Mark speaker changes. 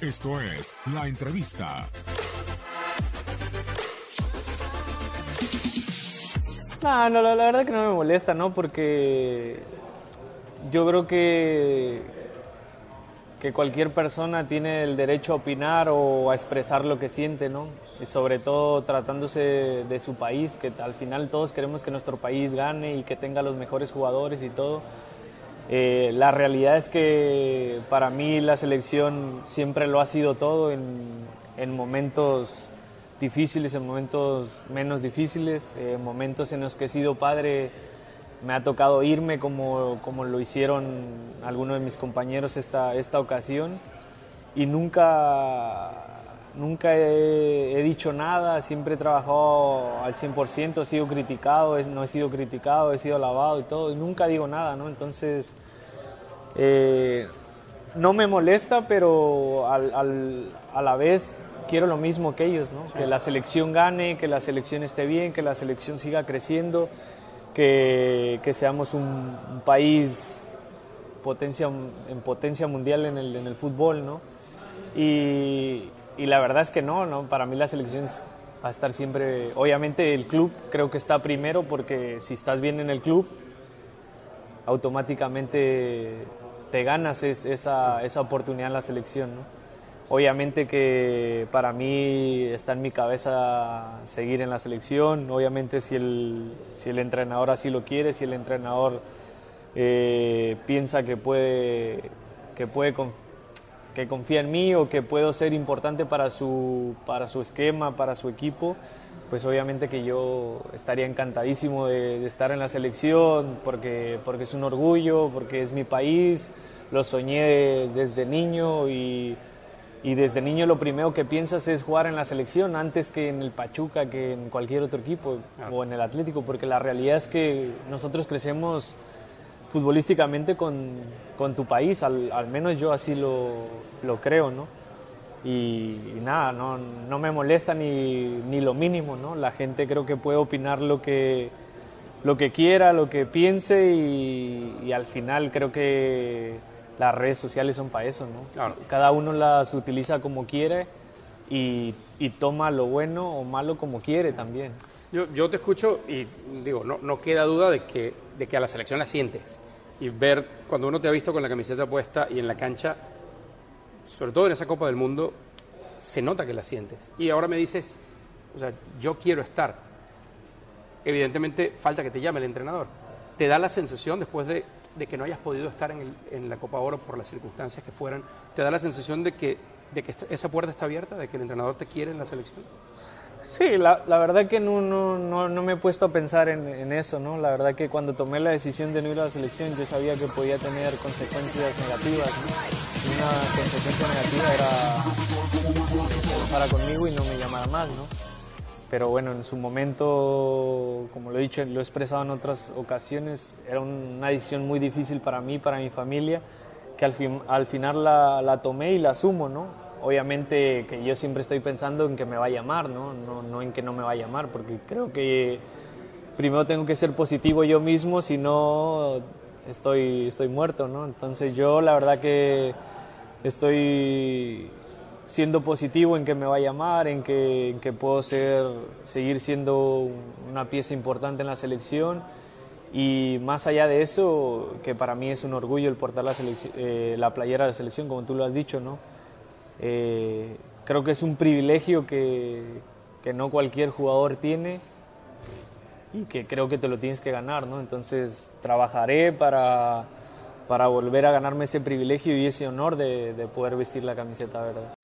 Speaker 1: Esto es La Entrevista.
Speaker 2: No, no, la, la verdad que no me molesta, ¿no? Porque yo creo que, que cualquier persona tiene el derecho a opinar o a expresar lo que siente, ¿no? Y sobre todo tratándose de su país, que al final todos queremos que nuestro país gane y que tenga los mejores jugadores y todo. Eh, la realidad es que para mí la selección siempre lo ha sido todo en, en momentos difíciles, en momentos menos difíciles, en momentos en los que he sido padre. Me ha tocado irme como, como lo hicieron algunos de mis compañeros esta, esta ocasión. Y nunca, nunca he, he dicho nada, siempre he trabajado al 100%, he sido criticado, he- no he sido criticado, he sido alabado y todo, y nunca digo nada, ¿no? Entonces, eh, no me molesta, pero al- al- a la vez quiero lo mismo que ellos, ¿no? Que la selección gane, que la selección esté bien, que la selección siga creciendo, que, que seamos un, un país potencia, en potencia mundial en el, en el fútbol, ¿no? Y, y la verdad es que no, ¿no? Para mí la selección va a estar siempre, obviamente el club creo que está primero porque si estás bien en el club, automáticamente te ganas es- esa, esa oportunidad en la selección, ¿no? Obviamente que para mí está en mi cabeza seguir en la selección, obviamente si el, si el entrenador así lo quiere, si el entrenador eh, piensa que puede, que puede que confía en mí o que puedo ser importante para su, para su esquema, para su equipo, pues obviamente que yo estaría encantadísimo de, de estar en la selección porque, porque es un orgullo, porque es mi país, lo soñé desde niño y, y desde niño lo primero que piensas es jugar en la selección antes que en el Pachuca, que en cualquier otro equipo o en el Atlético, porque la realidad es que nosotros crecemos futbolísticamente con, con tu país, al, al menos yo así lo, lo creo, ¿no? Y, y nada, no, no me molesta ni, ni lo mínimo, ¿no? La gente creo que puede opinar lo que, lo que quiera, lo que piense y, y al final creo que las redes sociales son para eso, ¿no? Cada uno las utiliza como quiere y, y toma lo bueno o malo como quiere también.
Speaker 3: Yo, yo te escucho y digo, no, no queda duda de que, de que a la selección la sientes. Y ver cuando uno te ha visto con la camiseta puesta y en la cancha, sobre todo en esa Copa del Mundo, se nota que la sientes. Y ahora me dices, o sea, yo quiero estar. Evidentemente falta que te llame el entrenador. Te da la sensación después de de que no hayas podido estar en, en la Copa Oro por las circunstancias que fueran, ¿te da la sensación de que, de que esa puerta está abierta, de que el entrenador te quiere en la selección?
Speaker 2: Sí, la, verdad que no, no, no, me he puesto a pensar en, eso, ¿no? La verdad que cuando tomé la decisión de no ir a la selección yo sabía que podía tener consecuencias negativas, ¿no? Una consecuencia negativa era enojara conmigo y no me llamara más, ¿no? Pero bueno, en su momento, como lo he dicho, lo he expresado en otras ocasiones, era una decisión muy difícil para mí, para mi familia, que al, fin- al final la, la tomé y la asumo, ¿no? Obviamente que yo siempre estoy pensando en que me va a llamar, ¿no? No, no en que no me va a llamar, porque creo que primero tengo que ser positivo yo mismo, si no estoy, estoy muerto, ¿no? Entonces yo la verdad que estoy siendo positivo en que me va a llamar, en que, puedo ser, seguir siendo una pieza importante en la selección y más allá de eso, que para mí es un orgullo el portar la, eh, la playera de la selección, como tú lo has dicho, ¿no? Eh, creo que es un privilegio que, que no cualquier jugador tiene y que creo que te lo tienes que ganar, ¿no? Entonces trabajaré para, para volver a ganarme ese privilegio y ese honor de, de poder vestir la camiseta verde.